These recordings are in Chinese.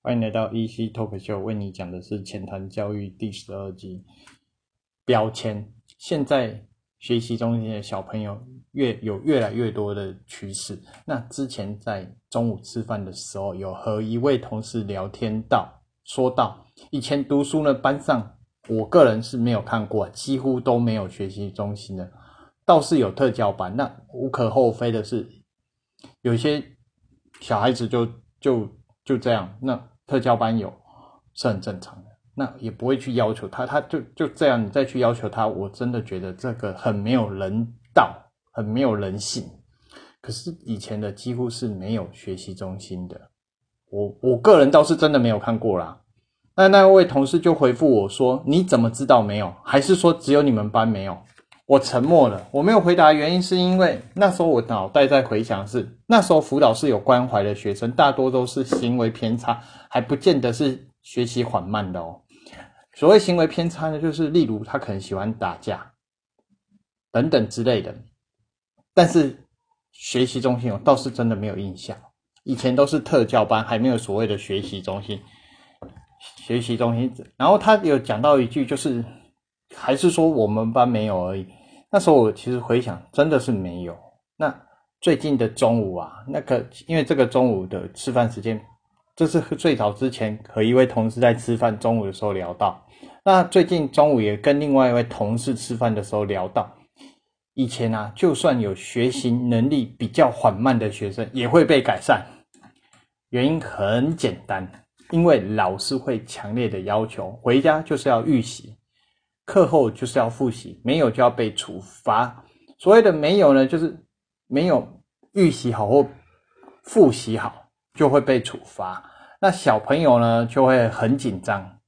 欢迎来到 EC Talk Show，为你讲的是浅谈教育第十二集标签。现在学习中心的小朋友越有越来越多的趋势。那之前在中午吃饭的时候，有和一位同事聊天到，说到以前读书呢，班上我个人是没有看过，几乎都没有学习中心的，倒是有特教班。那无可厚非的是，有些小孩子就就就这样，那。特教班有是很正常的，那也不会去要求他，他就就这样，你再去要求他，我真的觉得这个很没有人道，很没有人性。可是以前的几乎是没有学习中心的，我我个人倒是真的没有看过啦。那那位同事就回复我说：“你怎么知道没有？还是说只有你们班没有？”我沉默了，我没有回答，原因是因为那时候我脑袋在回想，是那时候辅导是有关怀的学生，大多都是行为偏差，还不见得是学习缓慢的哦。所谓行为偏差呢，就是例如他可能喜欢打架等等之类的。但是学习中心我倒是真的没有印象，以前都是特教班，还没有所谓的学习中心。学习中心，然后他有讲到一句，就是还是说我们班没有而已。那时候我其实回想，真的是没有。那最近的中午啊，那个因为这个中午的吃饭时间，这是最早之前和一位同事在吃饭中午的时候聊到。那最近中午也跟另外一位同事吃饭的时候聊到，以前啊，就算有学习能力比较缓慢的学生，也会被改善。原因很简单，因为老师会强烈的要求回家就是要预习。课后就是要复习，没有就要被处罚。所谓的没有呢，就是没有预习好或复习好，就会被处罚。那小朋友呢，就会很紧张，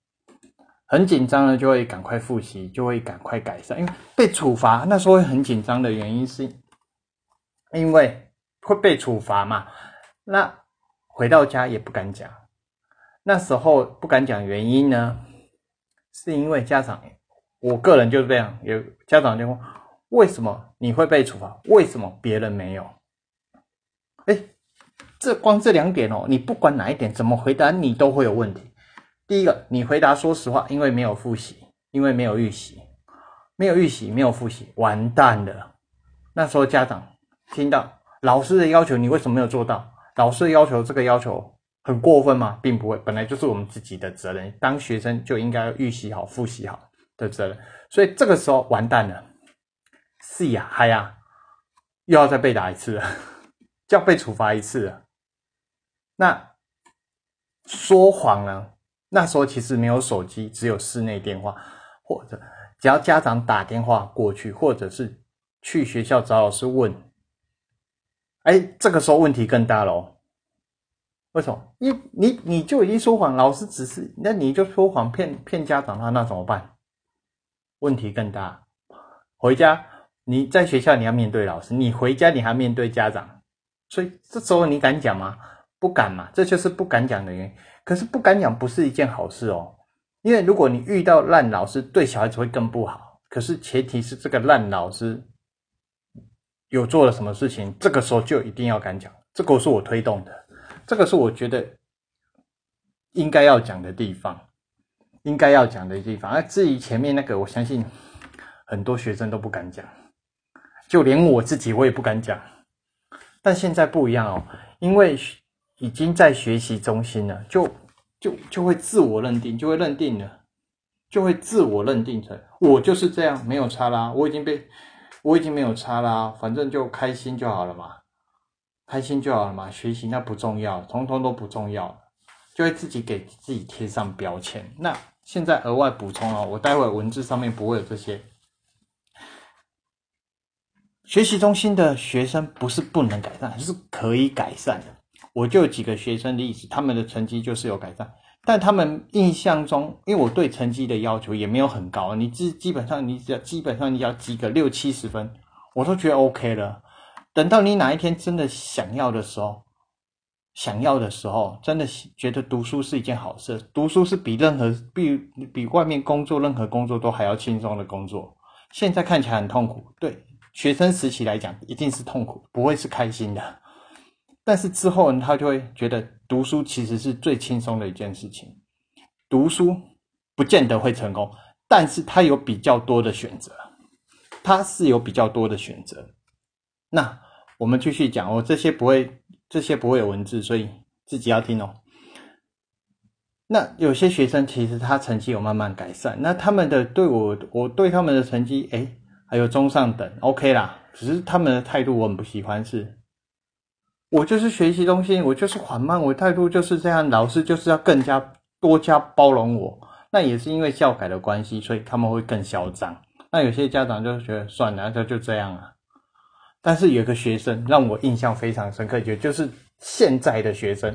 很紧张呢，就会赶快复习，就会赶快改善。因为被处罚，那时候会很紧张的原因是，因为会被处罚嘛。那回到家也不敢讲，那时候不敢讲原因呢，是因为家长。我个人就是这样，有家长就问：为什么你会被处罚？为什么别人没有？哎，这光这两点哦，你不管哪一点怎么回答，你都会有问题。第一个，你回答说实话，因为没有复习，因为没有预习，没有预习，没有复习，完蛋了。那时候家长听到老师的要求，你为什么没有做到？老师的要求这个要求很过分吗？并不会，本来就是我们自己的责任。当学生就应该预习好，复习好。的责任，所以这个时候完蛋了，是呀，嗨呀，又要再被打一次了，就要被处罚一次了。那说谎呢？那时候其实没有手机，只有室内电话，或者只要家长打电话过去，或者是去学校找老师问。哎，这个时候问题更大喽。为什么？你你你就已经说谎，老师只是，那你就说谎骗骗家长，那那怎么办？问题更大，回家你在学校你要面对老师，你回家你还面对家长，所以这时候你敢讲吗？不敢嘛，这就是不敢讲的原因。可是不敢讲不是一件好事哦，因为如果你遇到烂老师，对小孩子会更不好。可是前提是这个烂老师有做了什么事情，这个时候就一定要敢讲。这个是我推动的，这个是我觉得应该要讲的地方。应该要讲的地方，而至于前面那个，我相信很多学生都不敢讲，就连我自己我也不敢讲。但现在不一样哦，因为已经在学习中心了，就就就会自我认定，就会认定了，就会自我认定成我就是这样，没有差啦，我已经被我已经没有差啦，反正就开心就好了嘛，开心就好了嘛，学习那不重要，通通都不重要，就会自己给自己贴上标签，那。现在额外补充哦，我待会文字上面不会有这些。学习中心的学生不是不能改善，是可以改善的。我就有几个学生例子，他们的成绩就是有改善，但他们印象中，因为我对成绩的要求也没有很高，你基基本上你只要基本上你要及个六七十分，我都觉得 OK 了。等到你哪一天真的想要的时候。想要的时候，真的觉得读书是一件好事。读书是比任何比比外面工作任何工作都还要轻松的工作。现在看起来很痛苦，对学生时期来讲一定是痛苦，不会是开心的。但是之后呢他就会觉得读书其实是最轻松的一件事情。读书不见得会成功，但是他有比较多的选择，他是有比较多的选择。那我们继续讲，哦这些不会，这些不会有文字，所以自己要听哦。那有些学生其实他成绩有慢慢改善，那他们的对我，我对他们的成绩，哎，还有中上等，OK 啦。只是他们的态度我很不喜欢，是，我就是学习中心，我就是缓慢，我态度就是这样，老师就是要更加多加包容我。那也是因为教改的关系，所以他们会更嚣张。那有些家长就觉得算了，就就这样啊。但是有一个学生让我印象非常深刻，也就是现在的学生，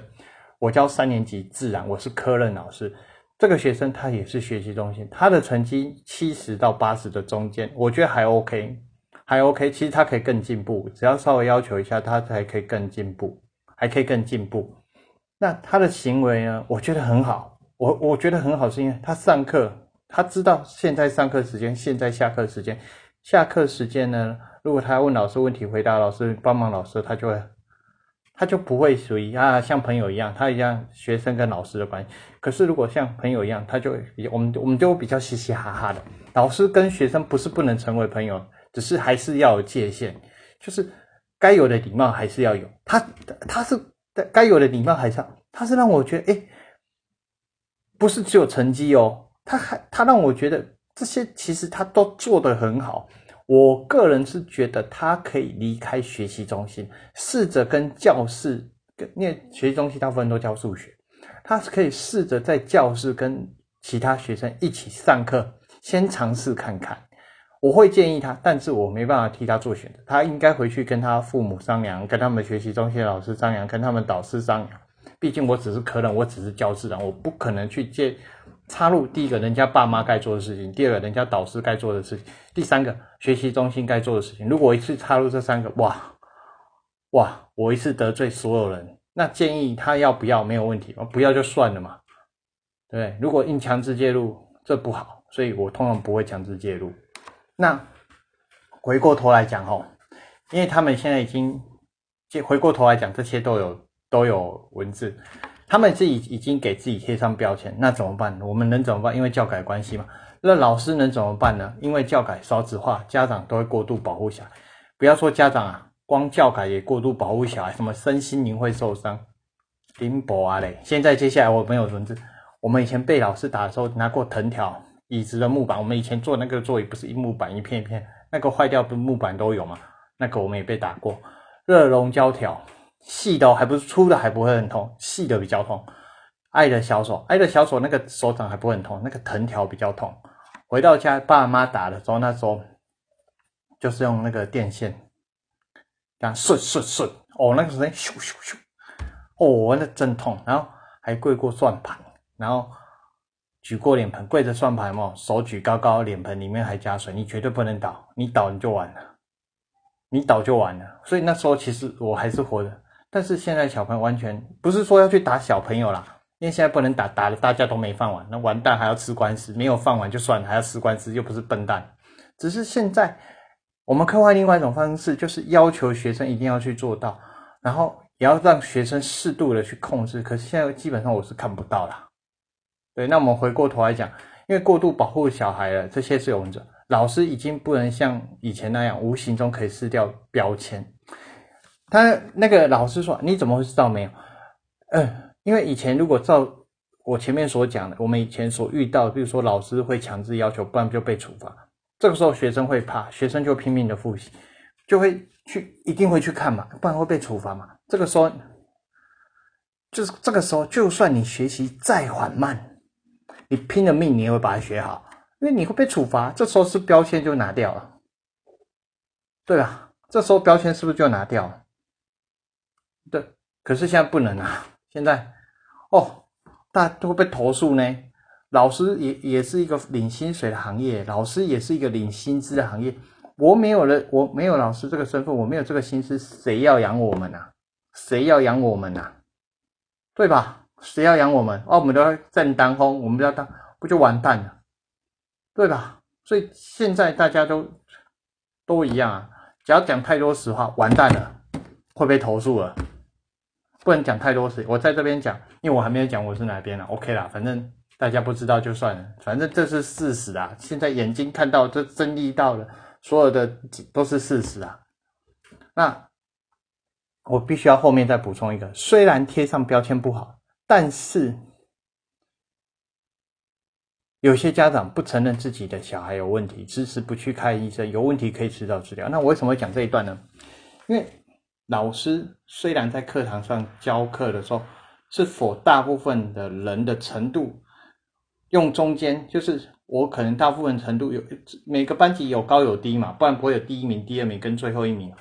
我教三年级自然，我是科任老师。这个学生他也是学习中心，他的成绩七十到八十的中间，我觉得还 OK。还 OK，其实他可以更进步，只要稍微要求一下，他才可以更进步，还可以更进步。那他的行为呢？我觉得很好，我我觉得很好，是因为他上课，他知道现在上课时间，现在下课时间，下课时间呢，如果他问老师问题，回答老师，帮忙老师，他就会，他就不会属于啊像朋友一样，他一样学生跟老师的关系。可是如果像朋友一样，他就我们我们就比较嘻嘻哈哈的。老师跟学生不是不能成为朋友。只是还是要有界限，就是该有的礼貌还是要有。他他是该有的礼貌还是，他是让我觉得，哎，不是只有成绩哦，他还他让我觉得这些其实他都做得很好。我个人是觉得他可以离开学习中心，试着跟教室，跟因为学习中心大部分都教数学，他是可以试着在教室跟其他学生一起上课，先尝试看看。我会建议他，但是我没办法替他做选择。他应该回去跟他父母商量，跟他们学习中心老师商量，跟他们导师商量。毕竟我只是可能，我只是教室长，我不可能去接插入第一个人家爸妈该做的事情，第二个人家导师该做的事情，第三个学习中心该做的事情。如果一次插入这三个，哇哇，我一次得罪所有人。那建议他要不要没有问题，不要就算了嘛。对，如果硬强制介入，这不好，所以我通常不会强制介入。那回过头来讲吼，因为他们现在已经，回过头来讲，这些都有都有文字，他们自己已经给自己贴上标签，那怎么办？我们能怎么办？因为教改关系嘛，那老师能怎么办呢？因为教改少子化，家长都会过度保护小孩。不要说家长啊，光教改也过度保护小孩，什么身心灵会受伤，丁博啊嘞。现在接下来我没有文字，我们以前被老师打的时候拿过藤条。椅子的木板，我们以前坐那个座椅不是一木板一片一片，那个坏掉的木板都有嘛？那个我们也被打过。热熔胶条，细的还不是粗的，还不会很痛，细的比较痛。爱的小手，爱的小手，那个手掌还不会很痛，那个藤条比较痛。回到家，爸妈打的时候，那时候就是用那个电线，这样顺顺顺，哦，那个声音咻咻咻，哦，那真痛。然后还跪过算盘，然后。举过脸盆，跪着算盘嘛，手举高高，脸盆里面还加水，你绝对不能倒，你倒你就完了，你倒就完了。所以那时候其实我还是活的，但是现在小朋友完全不是说要去打小朋友啦，因为现在不能打，打了大家都没饭碗，那完蛋还要吃官司，没有饭碗就算了，还要吃官司，又不是笨蛋。只是现在我们刻画另外一种方式，就是要求学生一定要去做到，然后也要让学生适度的去控制。可是现在基本上我是看不到啦。对，那我们回过头来讲，因为过度保护小孩了，这些是有问题。老师已经不能像以前那样无形中可以撕掉标签。他那个老师说：“你怎么会知道没有？”嗯，因为以前如果照我前面所讲的，我们以前所遇到，比如说老师会强制要求，不然就被处罚。这个时候学生会怕，学生就拼命的复习，就会去一定会去看嘛，不然会被处罚嘛。这个时候就是这个时候，就算你学习再缓慢。你拼了命，你也会把它学好，因为你会被处罚。这时候是标签就拿掉了，对吧？这时候标签是不是就拿掉了？对，可是现在不能啊！现在哦，大家都会被投诉呢。老师也也是一个领薪水的行业，老师也是一个领薪资的行业。我没有了，我没有老师这个身份，我没有这个薪资，谁要养我们啊？谁要养我们啊？对吧？谁要养我们？哦，我们都要正当风，我们都要当，不就完蛋了，对吧？所以现在大家都都一样啊，只要讲太多实话，完蛋了，会被投诉了。不能讲太多事。我在这边讲，因为我还没有讲我是哪边了。OK 啦，反正大家不知道就算了，反正这是事实啊。现在眼睛看到，这争议到了，所有的都是事实啊。那我必须要后面再补充一个，虽然贴上标签不好，但是有些家长不承认自己的小孩有问题，迟迟不去看医生，有问题可以迟早治疗。那我为什么会讲这一段呢？因为老师虽然在课堂上教课的时候，是否大部分的人的程度用中间，就是我可能大部分程度有每个班级有高有低嘛，不然不会有第一名、第二名跟最后一名。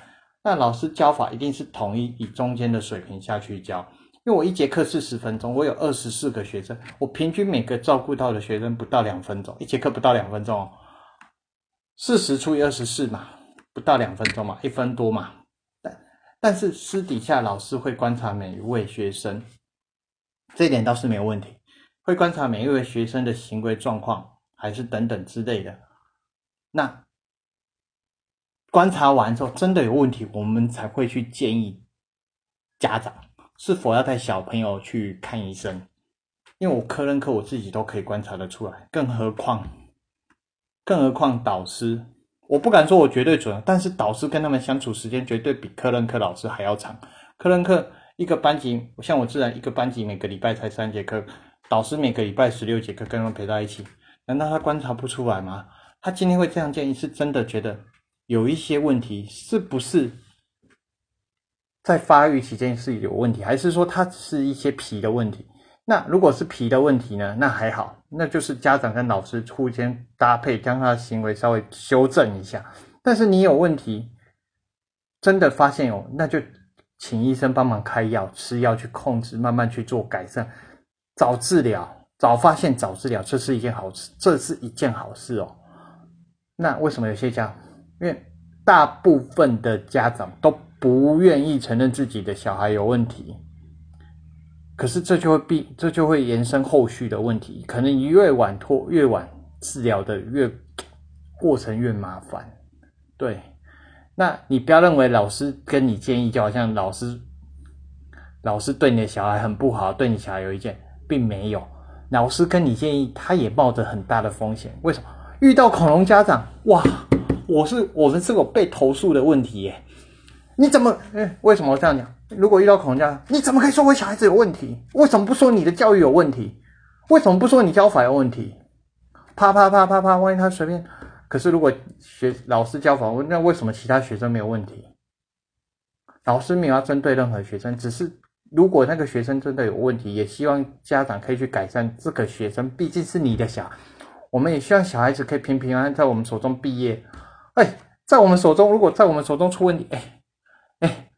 那老师教法一定是统一以中间的水平下去教，因为我一节课四十分钟，我有二十四个学生，我平均每个照顾到的学生不到两分钟，一节课不到两分钟，四十除以二十四嘛，不到两分钟嘛，一分多嘛。但是私底下老师会观察每一位学生，这一点倒是没有问题。会观察每一位学生的行为状况，还是等等之类的。那观察完之后，真的有问题，我们才会去建议家长是否要带小朋友去看医生。因为我科任课我自己都可以观察得出来，更何况，更何况导师。我不敢说我绝对准，但是导师跟他们相处时间绝对比科任课老师还要长。科任课一个班级，像我自然一个班级每个礼拜才三节课，导师每个礼拜十六节课跟他们陪在一起，难道他观察不出来吗？他今天会这样建议，是真的觉得有一些问题，是不是在发育期间是有问题，还是说他是一些皮的问题？那如果是皮的问题呢？那还好，那就是家长跟老师互相搭配，将他的行为稍微修正一下。但是你有问题，真的发现有，那就请医生帮忙开药，吃药去控制，慢慢去做改善，早治疗，早发现早治疗，这是一件好事，这是一件好事哦。那为什么有些家，因为大部分的家长都不愿意承认自己的小孩有问题。可是这就会必，这就会延伸后续的问题，可能你越晚拖，越晚治疗的越过程越麻烦。对，那你不要认为老师跟你建议，就好像老师老师对你的小孩很不好，对你小孩有意见，并没有。老师跟你建议，他也冒着很大的风险。为什么？遇到恐龙家长，哇，我是我们是有被投诉的问题耶。你怎么？哎，为什么这样讲？如果遇到恐龙家，你怎么可以说我小孩子有问题？为什么不说你的教育有问题？为什么不说你教法有问题？啪啪啪啪啪！万一他随便，可是如果学老师教法，那为什么其他学生没有问题？老师没有要针对任何学生，只是如果那个学生真的有问题，也希望家长可以去改善这个学生，毕竟是你的小孩。我们也希望小孩子可以平平安安在我们手中毕业。哎，在我们手中，如果在我们手中出问题，哎。哎，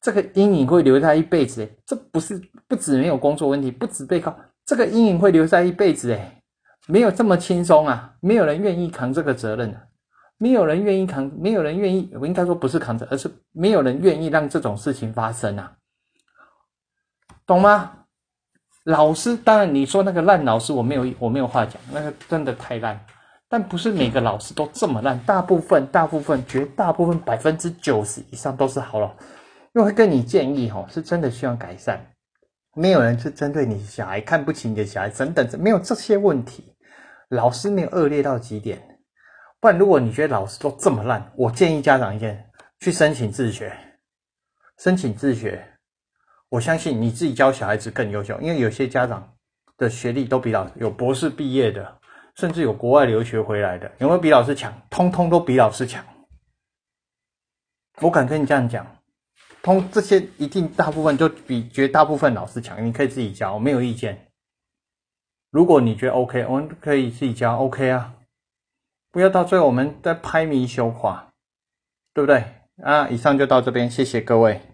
这个阴影会留在一辈子，这不是不止没有工作问题，不止被告，这个阴影会留在一辈子哎，没有这么轻松啊，没有人愿意扛这个责任啊，没有人愿意扛，没有人愿意，我应该说不是扛着，而是没有人愿意让这种事情发生啊，懂吗？老师，当然你说那个烂老师，我没有我没有话讲，那个真的太烂。但不是每个老师都这么烂，大部分、大部分、绝大部分、百分之九十以上都是好老师。因为会跟你建议，哈，是真的需要改善。没有人是针对你小孩看不起你的小孩等等，没有这些问题。老师没有恶劣到极点，不然如果你觉得老师都这么烂，我建议家长一件，去申请自学，申请自学。我相信你自己教小孩子更优秀，因为有些家长的学历都比老有博士毕业的。甚至有国外留学回来的，有没有比老师强？通通都比老师强。我敢跟你这样讲，通这些一定大部分就比绝大部分老师强。你可以自己教，我没有意见。如果你觉得 OK，我们可以自己教 OK 啊，不要到最后我们再拍迷修垮，对不对？啊，以上就到这边，谢谢各位。